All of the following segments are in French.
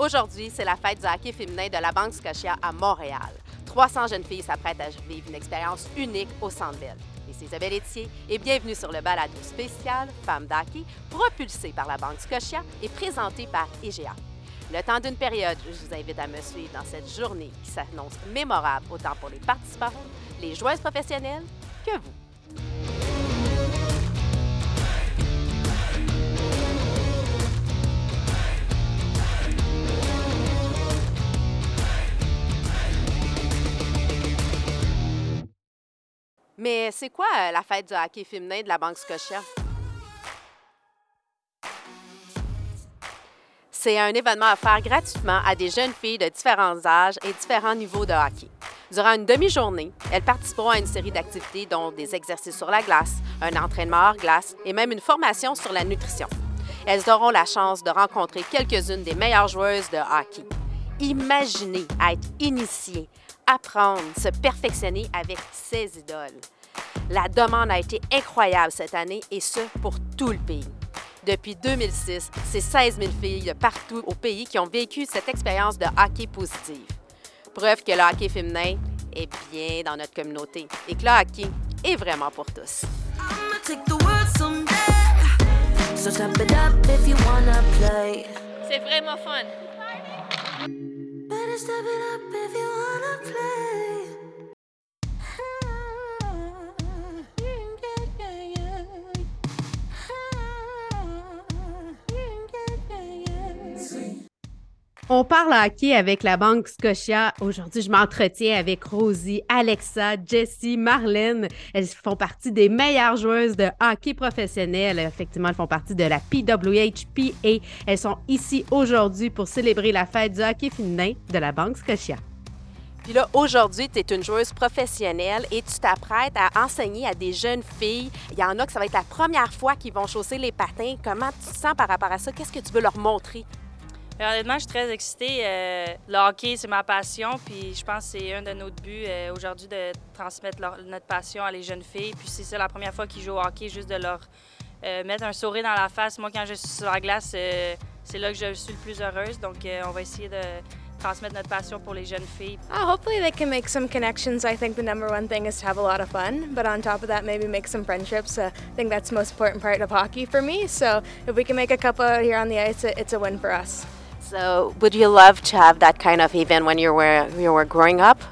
Aujourd'hui, c'est la fête du hockey féminin de la Banque Scotia à Montréal. 300 jeunes filles s'apprêtent à vivre une expérience unique au Centre Bell. C'est Isabelle Etier et bienvenue sur le balado spécial Femmes d'hockey, propulsé par la Banque Scotia et présenté par IGA. Le temps d'une période, je vous invite à me suivre dans cette journée qui s'annonce mémorable autant pour les participants, les joueuses professionnelles que vous. Mais c'est quoi euh, la fête du hockey féminin de la Banque Scotia? C'est un événement offert gratuitement à des jeunes filles de différents âges et différents niveaux de hockey. Durant une demi-journée, elles participeront à une série d'activités dont des exercices sur la glace, un entraînement hors glace et même une formation sur la nutrition. Elles auront la chance de rencontrer quelques-unes des meilleures joueuses de hockey. Imaginez être initiées apprendre, se perfectionner avec ses idoles. La demande a été incroyable cette année et ce, pour tout le pays. Depuis 2006, c'est 16 000 filles de partout au pays qui ont vécu cette expérience de hockey positive. Preuve que le hockey féminin est bien dans notre communauté et que le hockey est vraiment pour tous. C'est vraiment fun. step it up if you wanna play. On parle hockey avec la Banque Scotia. Aujourd'hui, je m'entretiens avec Rosie, Alexa, Jessie, Marlène. Elles font partie des meilleures joueuses de hockey professionnel. Effectivement, elles font partie de la PWHPA. Elles sont ici aujourd'hui pour célébrer la fête du hockey féminin de la Banque Scotia. Puis là, aujourd'hui, tu es une joueuse professionnelle et tu t'apprêtes à enseigner à des jeunes filles. Il y en a que ça va être la première fois qu'ils vont chausser les patins. Comment tu te sens par rapport à ça? Qu'est-ce que tu veux leur montrer? Honnêtement, je suis très excitée. Euh, le hockey, c'est ma passion. Puis je pense que c'est un de nos buts euh, aujourd'hui de transmettre notre passion à les jeunes filles. Puis si c'est la première fois qu'ils jouent au hockey, juste de leur euh, mettre un sourire dans la face. Moi, quand je suis sur la glace, c'est là que je suis le plus heureuse. Donc, on va essayer de transmettre notre passion pour les jeunes filles. Uh, hopefully they can make some connections. I think the number one thing is to have a lot of fun, but on top of that, maybe make some friendships. Uh, I think that's the most important part of hockey for me. So if we can make a couple here on the ice, it's a win for us. So, would you love to have that kind of event when you were you were growing up?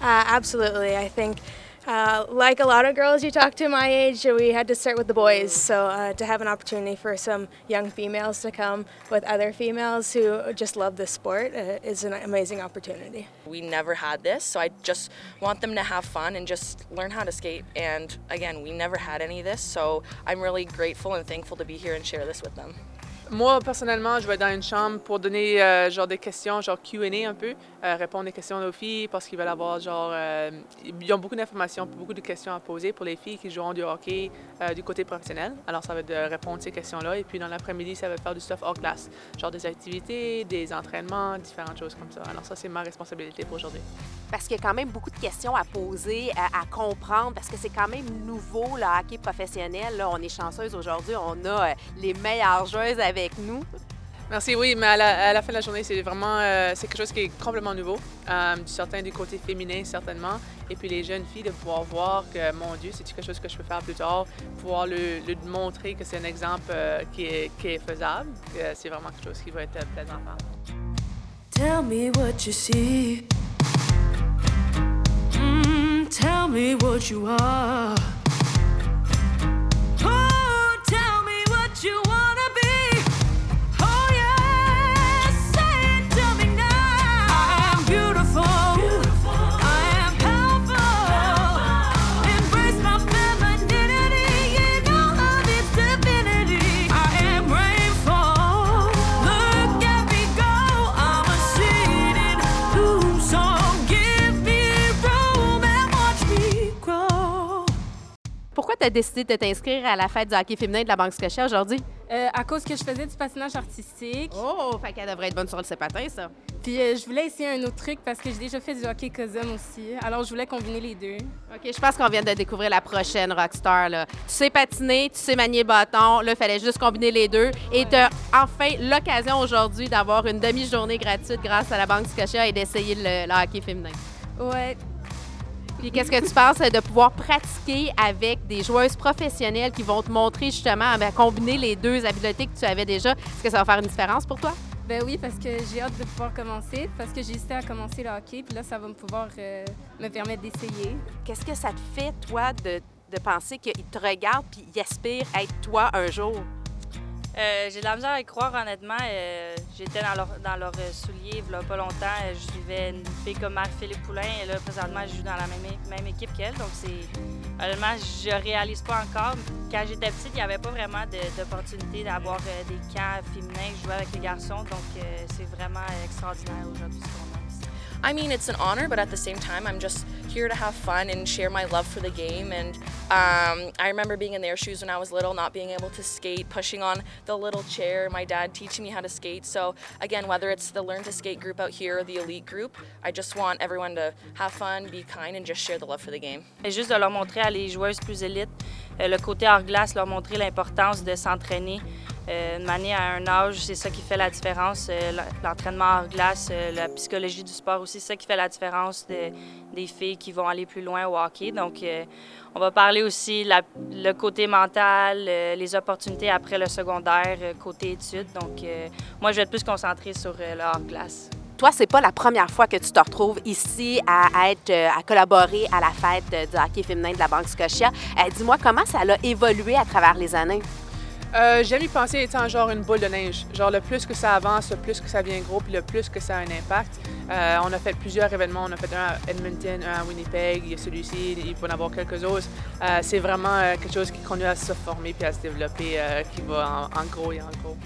Uh, absolutely. I think, uh, like a lot of girls you talk to my age, we had to start with the boys. So uh, to have an opportunity for some young females to come with other females who just love the sport uh, is an amazing opportunity. We never had this, so I just want them to have fun and just learn how to skate. And again, we never had any of this, so I'm really grateful and thankful to be here and share this with them. Moi, personnellement, je vais dans une chambre pour donner euh, genre des questions, genre Q&A un peu, euh, répondre des questions aux filles parce qu'ils veulent avoir genre... Euh, ils ont beaucoup d'informations, beaucoup de questions à poser pour les filles qui joueront du hockey du côté professionnel. Alors, ça va être de répondre à ces questions-là. Et puis, dans l'après-midi, ça va faire du stuff hors classe, genre des activités, des entraînements, différentes choses comme ça. Alors, ça, c'est ma responsabilité pour aujourd'hui. Parce qu'il y a quand même beaucoup de questions à poser, à, comprendre, parce que c'est quand même nouveau, le hockey professionnel. Là, on est chanceuse aujourd'hui, on a les meilleures joueuses avec avec nous. Merci, oui, mais à la, fin de la journée, c'est vraiment euh, c'est quelque chose qui est complètement nouveau, euh, certain du côté féminin certainement, et puis les jeunes filles de pouvoir voir que, mon Dieu, c'est quelque chose que je peux faire plus tard, pouvoir le, montrer que c'est un exemple euh, qui, est, qui, est, faisable, c'est vraiment quelque chose qui va être plaisant à faire. Tell me what you see. Mm, tell me what you are. Tu as décidé de t'inscrire à la fête du hockey féminin de la Banque Scotia aujourd'hui? Euh, à cause que je faisais du patinage artistique. Oh, fait qu'elle devrait être bonne sur le patins, ça. Puis euh, je voulais essayer un autre truc parce que j'ai déjà fait du hockey cousin aussi. Alors je voulais combiner les deux. OK, je pense qu'on vient de découvrir la prochaine rockstar. Là. Tu sais patiner, tu sais manier bâton. Là, il fallait juste combiner les deux. Et tu as enfin l'occasion aujourd'hui d'avoir une demi-journée gratuite grâce à la Banque Scotia et d'essayer le, le hockey féminin. Ouais. Puis qu'est-ce que tu penses de pouvoir pratiquer avec des joueuses professionnelles qui vont te montrer justement à combiner les deux habiletés que tu avais déjà? Est-ce que ça va faire une différence pour toi? Ben oui, parce que j'ai hâte de pouvoir commencer, parce que j'ai hésité à commencer le hockey, puis là, ça va me pouvoir euh, me permettre d'essayer. Qu'est-ce que ça te fait, toi, de, de penser qu'ils te regardent puis ils aspirent à être toi un jour? Euh, j'ai de la misère à y croire, honnêtement. Euh, j'étais dans leurs leur euh, souliers il pas longtemps. Je suivais une fille comme Marc-Philippe Poulain et là, présentement, je joue dans la même, équipe qu'elle. Donc, c'est. Honnêtement, je réalise pas encore. Quand j'étais petite, il n'y avait pas vraiment d'opportunité d'avoir des camps féminins. Jouais avec les garçons. Donc, c'est vraiment extraordinaire aujourd'hui ce qu'on a. I mean, it's an honor, but at the same time, I'm just here to have fun and share my love for the game. And um, I remember being in their shoes when I was little, not being able to skate, pushing on the little chair, my dad teaching me how to skate. So, again, whether it's the Learn to Skate group out here or the elite group, I just want everyone to have fun, be kind, and just share the love for the game. Et juste de leur montrer plus élites euh, le côté hors glace, leur montrer l'importance de s'entraîner. Euh, de manière à un âge, c'est ça qui fait la différence. Euh, l'entraînement hors glace, euh, la psychologie du sport aussi, c'est ça qui fait la différence de, des filles qui vont aller plus loin au hockey. Donc, on va parler aussi la, le côté mental, les opportunités après le secondaire, côté études. Donc, moi, je vais être plus concentrée sur le hors glace. Toi, c'est pas la première fois que tu te retrouves ici à être, à collaborer à la fête du hockey féminin de la Banque Scotia. Dis-moi comment ça a évolué à travers les années? Euh, J'aime y penser étant genre une boule de neige. Genre le plus que ça avance, le plus que ça devient gros, puis le plus que ça a un impact. Euh, on a fait plusieurs événements. On a fait un à Edmonton, un à Winnipeg, il y a celui-ci, il peut en avoir quelques autres. Euh, c'est vraiment quelque chose qui continue à se former puis à se développer, qui va en, gros et en gros.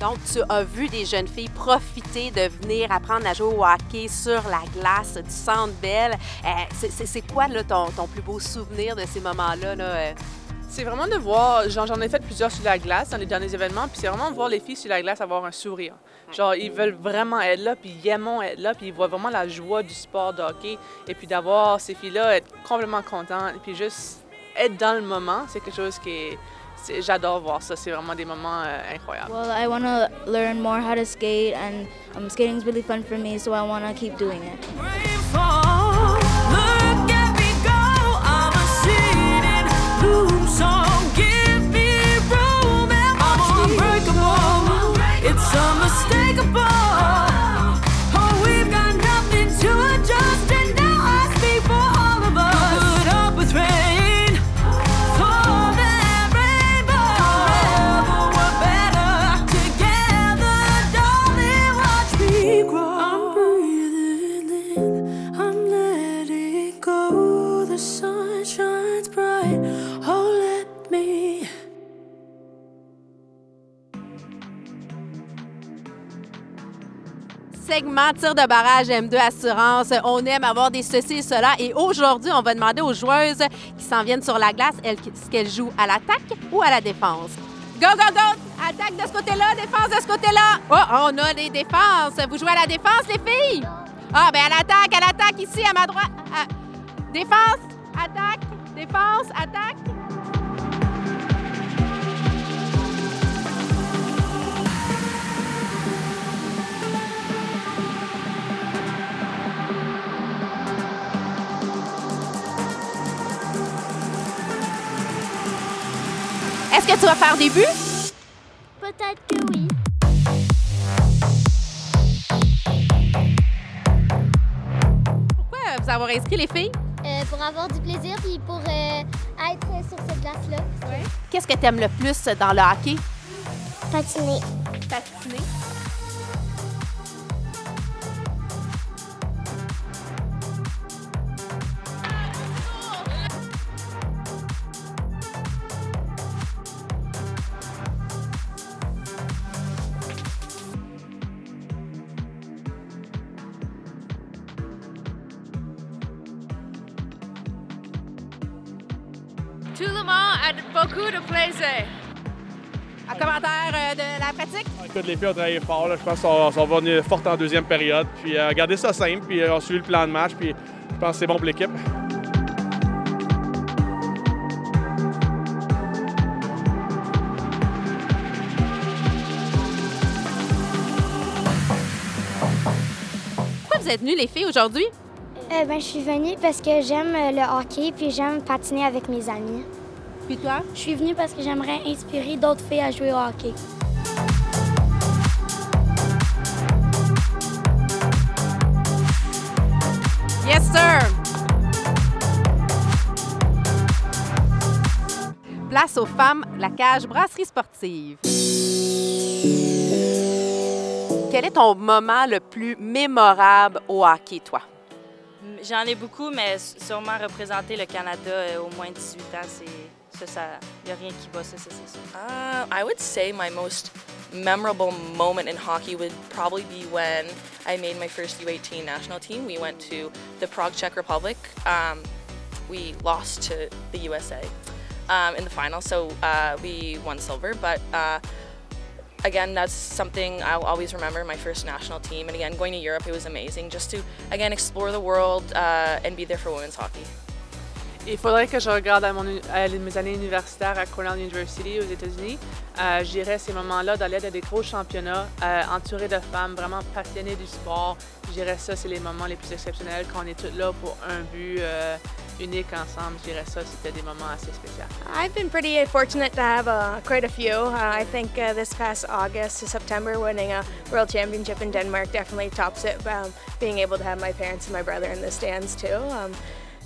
Donc, tu as vu des jeunes filles profiter de venir apprendre à jouer au hockey sur la glace du Centre Bell. c'est quoi ton, plus beau souvenir de ces moments-là? Là, c'est vraiment de voir, genre j'en ai fait plusieurs sur la glace dans les derniers événements, puis c'est vraiment de voir les filles sur la glace avoir un sourire. Genre ils veulent vraiment être là, puis ils aiment être là, puis ils voient vraiment la joie du sport de hockey, et puis d'avoir ces filles-là être complètement contentes, et puis juste être dans le moment, c'est quelque chose qui est j'adore voir ça. C'est vraiment des moments euh, incroyables. Well, I want to learn more how to skate, and um, skating is really fun for me, so I want to keep doing it. Segment tir de barrage M2 Assurance. On aime avoir des ceci et cela. Et aujourd'hui, on va demander aux joueuses qui s'en viennent sur la glace est-ce qu'elles jouent à l'attaque ou à la défense. Go, go, go! Attaque de ce côté-là, défense de ce côté-là. Oh, on a des défenses. Vous jouez à la défense, les filles? Ah, ben à l'attaque, à l'attaque ici, à ma droite. Ah, défense, attaque, défense, attaque. Est-ce que tu vas faire des buts? Peut-être que oui. Pourquoi vous avoir inscrit les filles? Euh, pour avoir du plaisir et pour euh, être sur cette glace-là. Ouais. Qu'est-ce que tu aimes le plus dans le hockey? Patiner. Patiner. Plaisir. Un commentaire euh, de la pratique? Écoute, les filles ont travaillé fort. là. Je pense qu'on sont venus fortes en deuxième période. Puis euh, garder ça simple, puis euh, on suivi le plan de match. Puis je pense que c'est bon pour l'équipe. Pourquoi vous êtes venues, les filles, aujourd'hui? Euh, ben, je suis venue parce que j'aime euh, le hockey puis j'aime patiner avec mes amis. Puis toi? Je suis venue parce que j'aimerais inspirer d'autres filles à jouer au hockey. Yes, sir! Place aux femmes, la cage brasserie sportive. Quel est ton moment le plus mémorable au hockey, toi? J'en ai beaucoup, mais sûrement représenter le Canada euh, au moins 18 ans, c'est ça, ça, y a rien qui bat ça, ça. Uh, I would say my most memorable moment in hockey would probably be when I made my first U18 national team. We went to the Prague, Czech Republic. Um, we lost to the USA um, in the final, so uh, we won silver. But uh, again, that's something I'll always remember my first national team. And again, going to Europe, it was amazing just to, again, explore the world uh, and be there for women's hockey. Il faudrait que je regarde à, mes années universitaires à Cornell University aux États-Unis. Euh, J'irais ces moments-là dans l'aide à des gros championnats, euh, entourés de femmes vraiment passionnées du sport. J'irais ça, c'est les moments les plus exceptionnels quand on est toutes là pour un but euh, unique ensemble. J'irais ça, c'était des moments assez spéciaux. I've been pretty fortunate to have uh, quite a few. Uh, I think uh, this past August to September, winning a World Championship in Denmark definitely tops it. Um, being able to have my parents and my brother in the stands too. Um,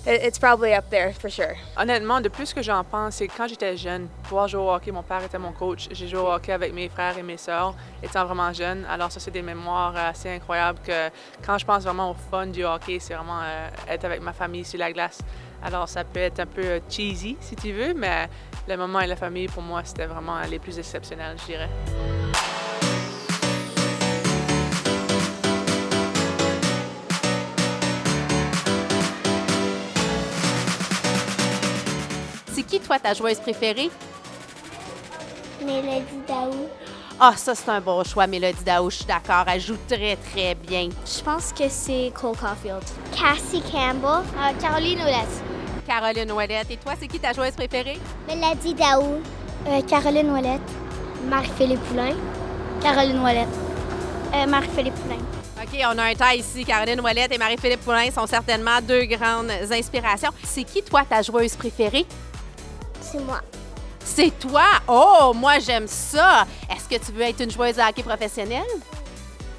it's probably up there for sure. Honnêtement, de plus que j'en pense, c'est quand j'étais jeune, pouvoir jouer au hockey, mon père était mon coach. J'ai joué au hockey avec mes frères et mes sœurs étant vraiment jeune. Alors ça, c'est des mémoires assez incroyables que quand je pense vraiment au fun du hockey, c'est vraiment euh, être avec ma famille sur la glace. Alors ça peut être un peu euh, cheesy si tu veux, mais le moment et la famille, pour moi, c'était vraiment euh, les plus exceptionnels, je dirais. Toi, ta joueuse préférée? Mélodie Daou. Ah, ça, c'est un bon choix, Mélodie Daou. Je suis d'accord. Elle joue très, très bien. Je pense que c'est Cole Caulfield. Cassie Campbell. Euh, Caroline Ouellette. Caroline Ouellette. Et toi, c'est qui ta joueuse préférée? Mélodie Daou. Euh, Caroline Ouellette. Marie-Philippe Poulain. Caroline Ouellette. Euh, Marie-Philippe Poulain. OK, on a un tas ici. Caroline Ouellette et Marie-Philippe Poulain sont certainement deux grandes inspirations. C'est qui, toi, ta joueuse préférée? C'est moi. C'est toi? Oh, moi, j'aime ça. Est-ce que tu veux être une joueuse de hockey professionnelle?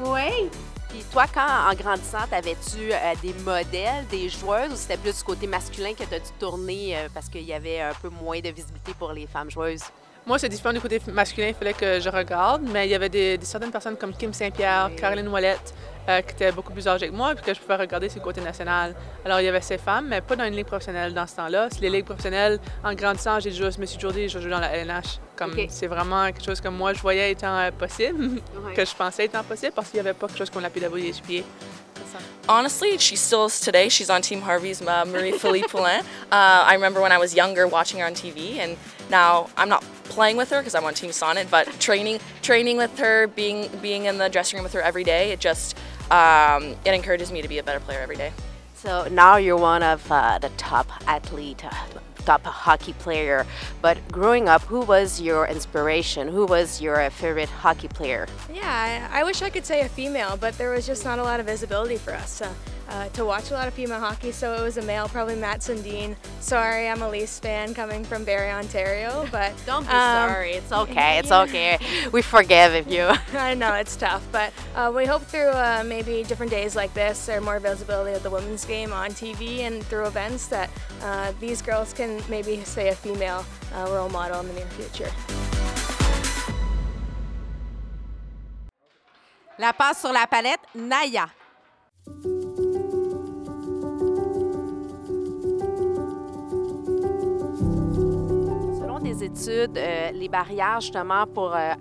Oui. Puis toi, quand, en grandissant, t'avais-tu euh, des modèles, des joueuses, ou c'était plus du côté masculin que tu as dû tourner euh, parce qu'il y avait un peu moins de visibilité pour les femmes joueuses? Moi, c'est différent du côté masculin, il fallait que je regarde, mais il y avait des, des certaines personnes comme Kim Saint-Pierre, Caroline Ouellette, euh, qui étaient beaucoup plus âgées que moi, puis que je pouvais regarder sur le côté national. Alors, il y avait ces femmes, mais pas dans une ligue professionnelle dans ce temps-là. Les ligues professionnelles, en grandissant, j'ai joué au Smith Jordi, j'ai joué dans la LNH. Comme. C'est vraiment quelque chose que moi, je voyais étant euh, possible, que je pensais étant possible, parce qu'il n'y avait pas quelque chose qu'on la pédagogie des pieds. Honestly, she still is today. She's on Team Harvey's uh, Marie Philippe Poulin. Uh, I remember when I was younger watching her on TV, and now I'm not playing with her because I'm on Team Sonnet, but training training with her, being being in the dressing room with her every day, it just um, it encourages me to be a better player every day. So now you're one of uh, the top athlete, top hockey player. But growing up, who was your inspiration? Who was your favorite hockey player? Yeah, I, I wish I could say a female, but there was just not a lot of visibility for us uh, uh, to watch a lot of female hockey. So it was a male, probably Matt Sundin. Sorry, I'm a Leafs fan coming from Barrie, Ontario, but Don't be um, sorry. It's okay. It's yeah. okay. We forgive you. I know it's tough, but uh, we hope through uh, maybe different days like this or more visibility of the women's game on TV and through events that uh, these girls can maybe say a female uh, role model in the near future. La passe sur la palette, Naya. Euh, les barrières justement pour euh,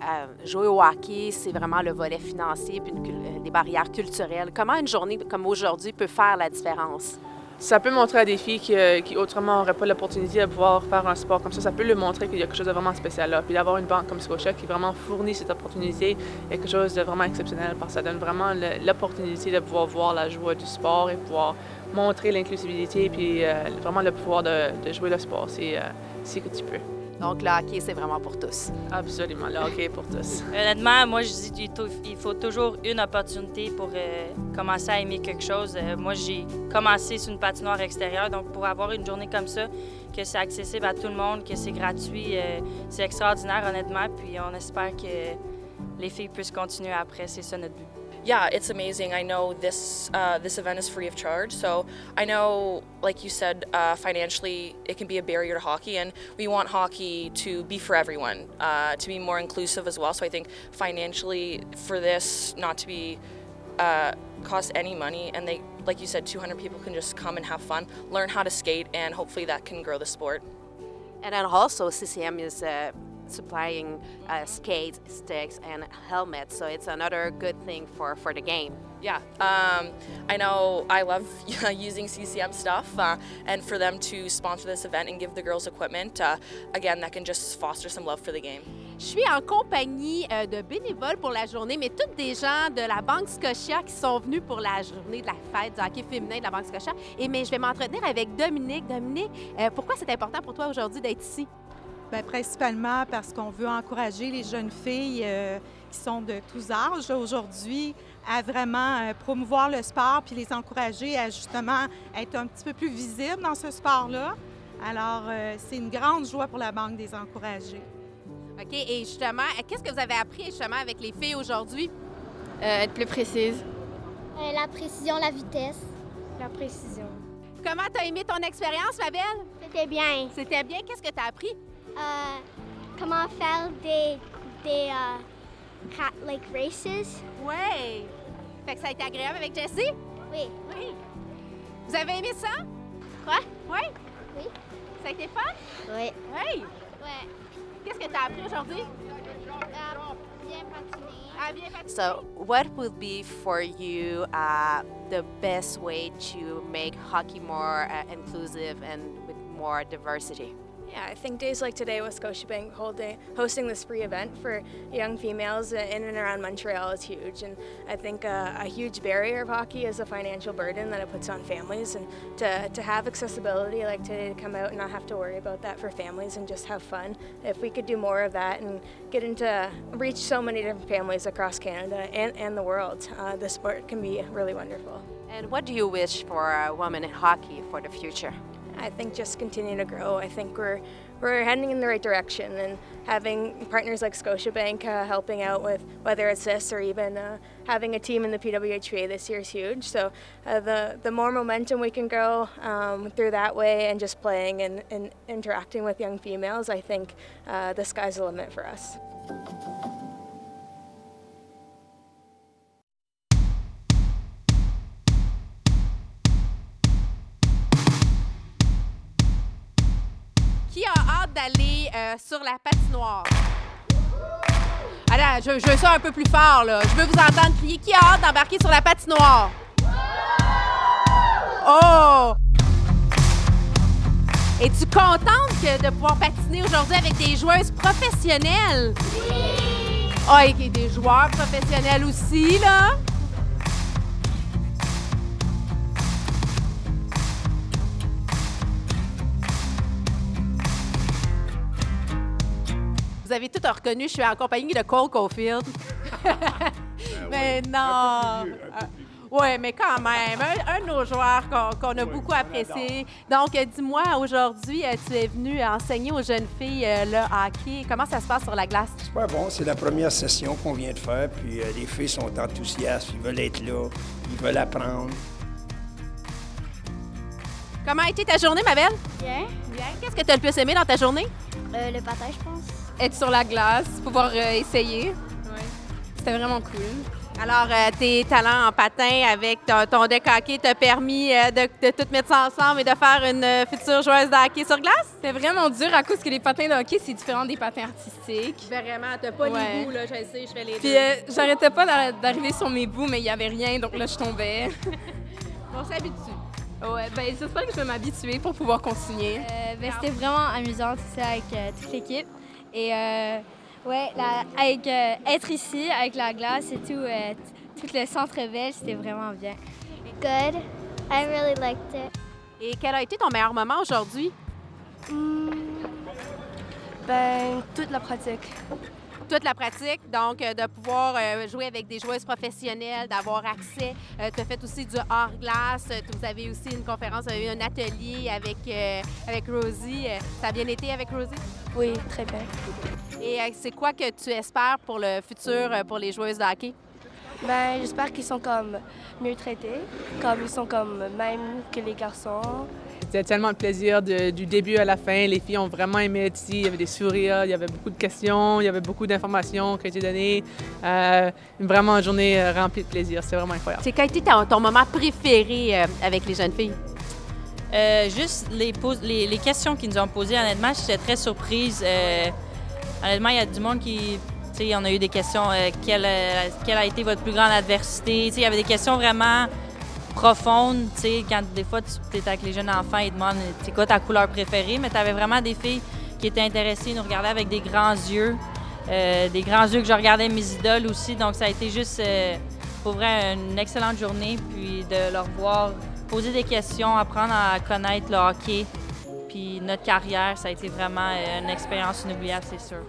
jouer au hockey, c'est vraiment le volet financier puis une euh, des barrières culturelles. Comment une journée comme aujourd'hui peut faire la différence? ça peut montrer à des filles qui, autrement n'auraient pas l'opportunité de pouvoir faire un sport comme ça, ça peut leur montrer qu'il y a quelque chose de vraiment spécial là. Puis d'avoir une banque comme Scotia qui vraiment fournit cette opportunité est quelque chose de vraiment exceptionnel parce que ça donne vraiment l'opportunité de pouvoir voir la joie du sport et pouvoir montrer l'inclusivité puis euh, vraiment le pouvoir de, de jouer le sport si, euh, si que tu peux. Donc, le hockey, c'est vraiment pour tous. Absolument, le hockey pour tous. Honnêtement, moi, je dis qu'il faut toujours une opportunité pour euh, commencer à aimer quelque chose. Euh, moi, j'ai commencé sur une patinoire extérieure, donc pour avoir une journée comme ça, que c'est accessible à tout le monde, que c'est gratuit, euh, c'est extraordinaire, honnêtement. Puis on espère que les filles puissent continuer après. C'est ça notre but. Yeah, it's amazing. I know this uh, this event is free of charge, so I know, like you said, uh, financially it can be a barrier to hockey, and we want hockey to be for everyone, uh, to be more inclusive as well. So I think financially, for this not to be uh, cost any money, and they, like you said, 200 people can just come and have fun, learn how to skate, and hopefully that can grow the sport. And then also CCM is supplying uh, skates, sticks, and helmets. So it's another good thing for, for the game. Yeah, um, I know I love using CCM stuff, uh, and for them to sponsor this event and give the girls equipment, uh, again, that can just foster some love for the game. Je suis en compagnie euh, de bénévoles pour la journée, mais toutes des gens de la Banque Scotia qui sont venus pour la journée de la fête du hockey féminin de la Banque Scotia. Et mais je vais m'entretenir avec Dominique. Dominique, euh, pourquoi c'est important pour toi aujourd'hui d'être ici? Bien, principalement parce qu'on veut encourager les jeunes filles euh, qui sont de tous âges aujourd'hui à vraiment euh, promouvoir le sport puis les encourager à justement être un petit peu plus visibles dans ce sport-là. Alors, euh, c'est une grande joie pour la Banque des encourager. OK. Et justement, qu'est-ce que vous avez appris justement avec les filles aujourd'hui? être plus précise. la précision, la vitesse. La précision. Comment t'as aimé ton expérience, ma belle? C'était bien. C'était bien. Qu'est-ce que t'as appris? Euh, comment faire des, des uh, like races. Oui. Fait que ça a été agréable avec Jessie? Oui. Oui. Vous avez aimé ça? Quoi? Oui. Oui. Ça a été fun? Oui. Oui. Ouais. Qu'est-ce que tu as appris aujourd'hui? Uh, bien patiner. Ah, bien patiner. So, what would be for you uh, the best way to make hockey more uh, inclusive and with more diversity? Yeah, I think days like today with Scotiabank holding, hosting this free event for young females in and around Montreal is huge. And I think uh, a huge barrier of hockey is the financial burden that it puts on families. And to, to have accessibility like today to come out and not have to worry about that for families and just have fun. If we could do more of that and get into reach so many different families across Canada and, and the world, uh, the sport can be really wonderful. And what do you wish for a woman in hockey for the future? I think just continue to grow. I think we're we're heading in the right direction, and having partners like Scotiabank uh, helping out with whether it's this or even uh, having a team in the PWHA this year is huge. So uh, the the more momentum we can grow um, through that way, and just playing and, and interacting with young females, I think uh, the sky's the limit for us. Euh, sur la patinoire? Allez, je, veux ça un peu plus fort, là. Je veux vous entendre crier. Qui a hâte d'embarquer sur la patinoire? Oh! Es-tu contente de pouvoir patiner aujourd'hui avec des joueuses professionnelles? Oui! Oh, et des joueurs professionnels aussi, là. Vous avez tout reconnu, je suis en compagnie de Cole Caulfield. mais non! Oui, mais quand même, un, un de nos joueurs qu'on a beaucoup apprécié. Donc, dis-moi, aujourd'hui, euh, tu es venu enseigner aux jeunes filles euh, le hockey. Comment ça se passe sur la glace? Super bon, c'est la première session qu'on vient de faire, puis euh, les filles sont enthousiastes, ils veulent être là, ils veulent apprendre. Comment a été ta journée, ma belle? Bien. Bien. Qu'est-ce que tu as le plus aimé dans ta journée? Euh, le patin, je pense. Être sur la glace, pouvoir euh, essayer. Oui. C'était vraiment cool. Alors, euh, tes talents en patin avec ton, ton deck hockey t'a permis euh, de, de, tout mettre ça ensemble et de faire une future joueuse de hockey sur glace? C'était vraiment dur à cause que les patins de hockey, c'est différent des patins artistiques. Vraiment, t'as pas Ouais. les bouts, là, je sais, je fais les Puis deux. euh, j'arrêtais pas d'a- d'arriver sur mes bouts, mais il y avait rien, donc là, je tombais. On s'habitue. Ouais, ben j'espère que je vais m'habituer pour pouvoir continuer. Euh, ben, c'était vraiment amusant tout ça avec euh, toute l'équipe. Et euh, ouais, avec euh, être ici, avec la glace et tout, euh, tout le centre belle, c'était vraiment bien. Good. I really liked it. Et quel a été ton meilleur moment aujourd'hui? Ben, toute la pratique. Toute la pratique, donc euh, de pouvoir euh, jouer avec des joueuses professionnelles, d'avoir accès. tu as fait aussi du hors-glace. Euh, Vous avez aussi une conférence, vous avez eu un atelier avec, euh, avec Rosie. Euh, Ça a bien été avec Rosie? Oui, très bien. Et euh, c'est quoi que tu espères pour le futur euh, pour les joueuses de hockey? Ben, j'espère qu'ils sont comme mieux traités, comme ils sont comme même que les garçons. C'était tellement de plaisir de- du début à la fin. Les filles ont vraiment aimé être ici. Il y avait des sourires, il y avait beaucoup de questions, il y avait beaucoup d'informations qui ont été données. Euh, vraiment une journée euh, remplie de plaisir. C'est vraiment incroyable. C'est quel a été ton, ton moment préféré euh, avec les jeunes filles? Euh, juste les, pos- les, les questions qu'ils nous ont posées, honnêtement, j'étais très surprise. Euh, honnêtement, il y a du monde qui. Tu sais, on a eu des questions. euh, quelle, quelle a été votre plus grande adversité? Tu sais, il y avait des questions vraiment profondes. Tu sais, quand des fois, tu es avec les jeunes enfants, ils demandent c'est quoi ta couleur préférée, mais tu avais vraiment des filles qui étaient intéressées, nous regardaient avec des grands yeux. Euh, des grands yeux que je regardais mes idoles aussi. Donc, ça a été juste, euh, pour vrai, une excellente journée. Puis de leur voir poser des questions, apprendre à connaître le hockey, puis notre carrière, ça a été vraiment euh, une expérience inoubliable, c'est sûr.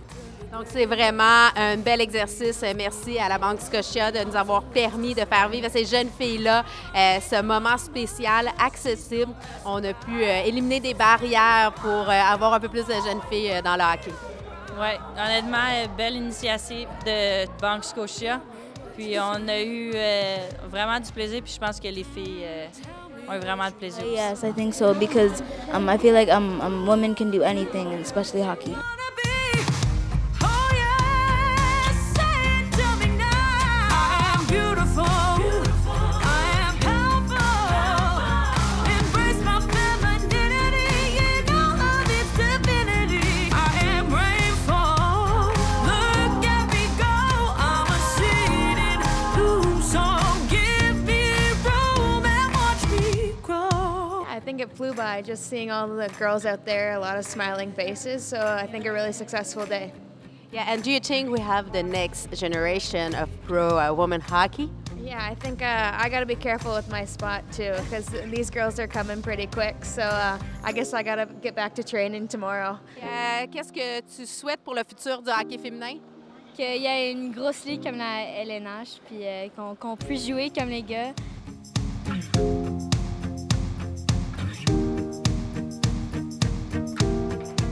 Donc, c'est vraiment un bel exercice. Euh, Merci à la Banque Scotia de nous avoir permis de faire vivre à ces jeunes filles-là euh, ce moment spécial, accessible. On a pu euh, éliminer des barrières pour euh, avoir un peu plus de jeunes filles euh, dans le hockey. Oui, honnêtement, belle initiative de Banque Scotia. Puis on a eu euh, vraiment du plaisir, puis je pense que les filles euh, ont eu vraiment de plaisir. aussi. Yes, I think so because um, I feel like um, um, women can do anything, especially hockey. It flew by just seeing all the girls out there, a lot of smiling faces. So I think a really successful day. Yeah, and do you think we have the next generation of pro uh, women hockey? Yeah, I think uh, I got to be careful with my spot too because these girls are coming pretty quick. So uh, I guess I got to get back to training tomorrow. Qu'est-ce que tu souhaites pour le futur du hockey féminin? Qu'il y ait une grosse ligue comme la LNH, puis euh, qu'on qu'on puisse jouer comme les gars.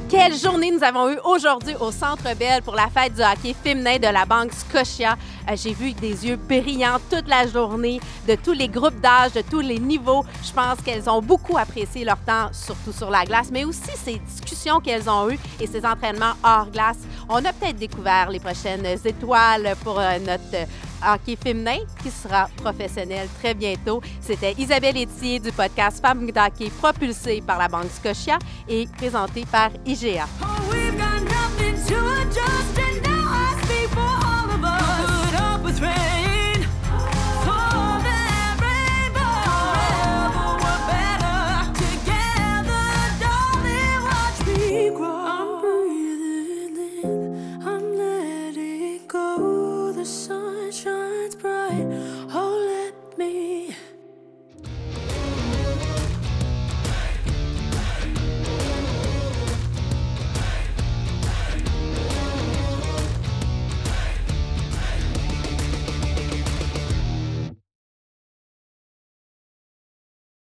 Quelle journée nous avons eue aujourd'hui au Centre Bell pour la fête du hockey féminin de la Banque Scotia. Euh, J'ai vu des yeux brillants toute la journée, de tous les groupes d'âge, de tous les niveaux. Je pense qu'elles ont beaucoup apprécié leur temps, surtout sur la glace, mais aussi ces discussions qu'elles ont eues et ces entraînements hors glace. On a peut-être découvert les prochaines étoiles pour euh, notre hockey féminin qui sera professionnel très bientôt. C'était Isabelle Etier du podcast Femmes d'hockey propulsé par la Banque Scotia et présenté par IGA.